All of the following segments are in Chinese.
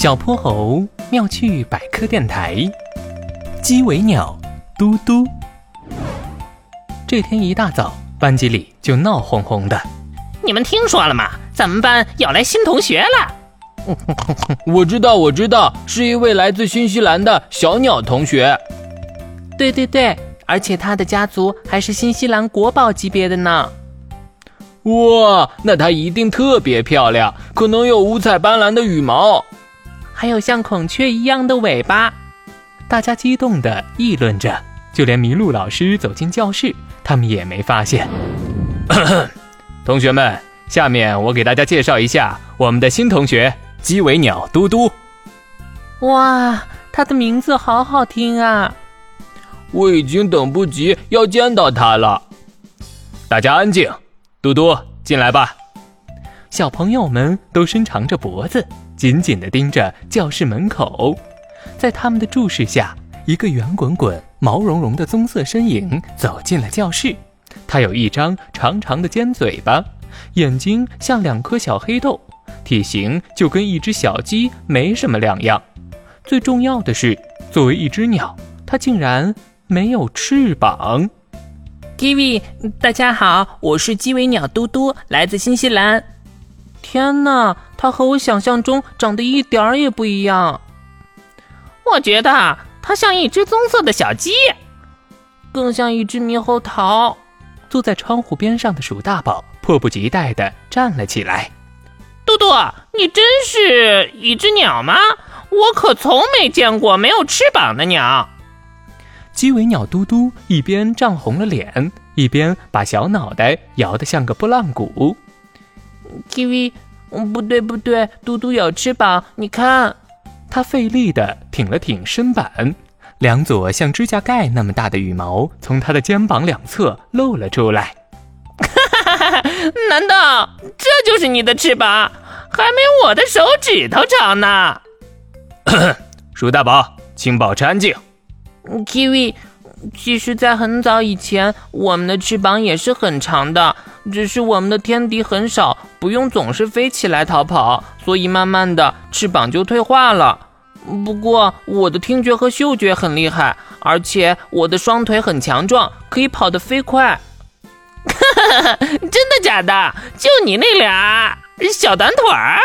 小泼猴妙趣百科电台，鸡尾鸟嘟嘟。这天一大早，班级里就闹哄哄的。你们听说了吗？咱们班要来新同学了。我知道，我知道，是一位来自新西兰的小鸟同学。对对对，而且他的家族还是新西兰国宝级别的呢。哇，那她一定特别漂亮，可能有五彩斑斓的羽毛，还有像孔雀一样的尾巴。大家激动地议论着，就连麋鹿老师走进教室，他们也没发现。同学们，下面我给大家介绍一下我们的新同学鸡尾鸟嘟嘟。哇，它的名字好好听啊！我已经等不及要见到它了。大家安静。嘟嘟，进来吧！小朋友们都伸长着脖子，紧紧地盯着教室门口。在他们的注视下，一个圆滚滚、毛茸茸的棕色身影走进了教室。它有一张长长的尖嘴巴，眼睛像两颗小黑豆，体型就跟一只小鸡没什么两样。最重要的是，作为一只鸟，它竟然没有翅膀。Kiwi，大家好，我是鸡尾鸟嘟嘟，来自新西兰。天哪，它和我想象中长得一点儿也不一样。我觉得它像一只棕色的小鸡，更像一只猕猴桃。坐在窗户边上的鼠大宝迫不及待地站了起来。嘟嘟，你真是一只鸟吗？我可从没见过没有翅膀的鸟。鸡尾鸟嘟嘟一边涨红了脸，一边把小脑袋摇得像个拨浪鼓。Kiwi，不对不对，嘟嘟有翅膀，你看。它费力地挺了挺身板，两撮像指甲盖那么大的羽毛从它的肩膀两侧露了出来。哈哈哈哈！难道这就是你的翅膀？还没我的手指头长呢。鼠大宝，请保持安静。Kiwi，其实，在很早以前，我们的翅膀也是很长的，只是我们的天敌很少，不用总是飞起来逃跑，所以慢慢的翅膀就退化了。不过，我的听觉和嗅觉很厉害，而且我的双腿很强壮，可以跑得飞快。哈哈，真的假的？就你那俩小短腿儿？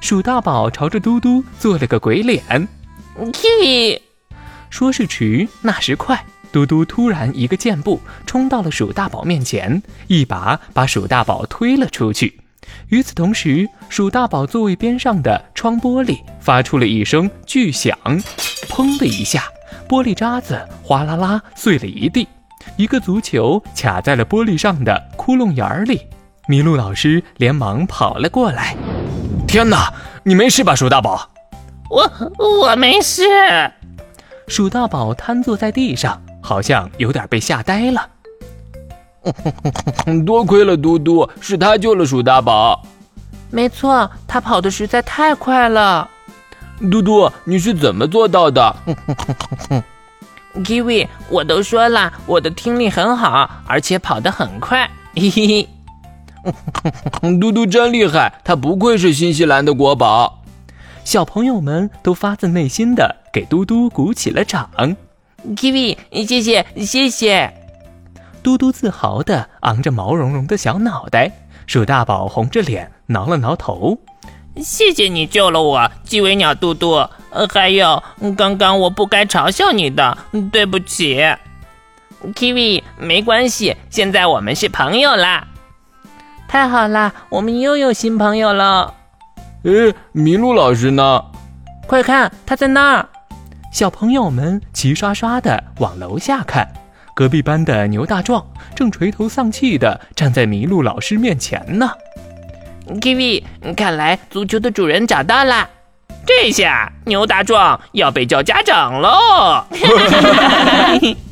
鼠大宝朝着嘟嘟做了个鬼脸。Kiwi。说时迟，那时快，嘟嘟突然一个箭步冲到了鼠大宝面前，一把把鼠大宝推了出去。与此同时，鼠大宝座位边上的窗玻璃发出了一声巨响，砰的一下，玻璃渣子哗啦啦碎了一地，一个足球卡在了玻璃上的窟窿眼里。麋鹿老师连忙跑了过来：“天哪，你没事吧，鼠大宝？”“我我没事。”鼠大宝瘫坐在地上，好像有点被吓呆了。多亏了嘟嘟，是他救了鼠大宝。没错，他跑的实在太快了。嘟嘟，你是怎么做到的？Kiwi，我都说了，我的听力很好，而且跑得很快。嘿嘿嘿。嘟嘟真厉害，他不愧是新西兰的国宝。小朋友们都发自内心的给嘟嘟鼓起了掌。Kiwi，谢谢谢谢。嘟嘟自豪地昂着毛茸茸的小脑袋。鼠大宝红着脸挠了挠头。谢谢你救了我，鸡尾鸟嘟嘟。呃，还有，刚刚我不该嘲笑你的，对不起。Kiwi，没关系，现在我们是朋友啦。太好啦，我们又有新朋友了。诶，麋鹿老师呢？快看，他在那儿！小朋友们齐刷刷地往楼下看，隔壁班的牛大壮正垂头丧气地站在麋鹿老师面前呢。Kiwi，看来足球的主人找到了，这下牛大壮要被叫家长喽！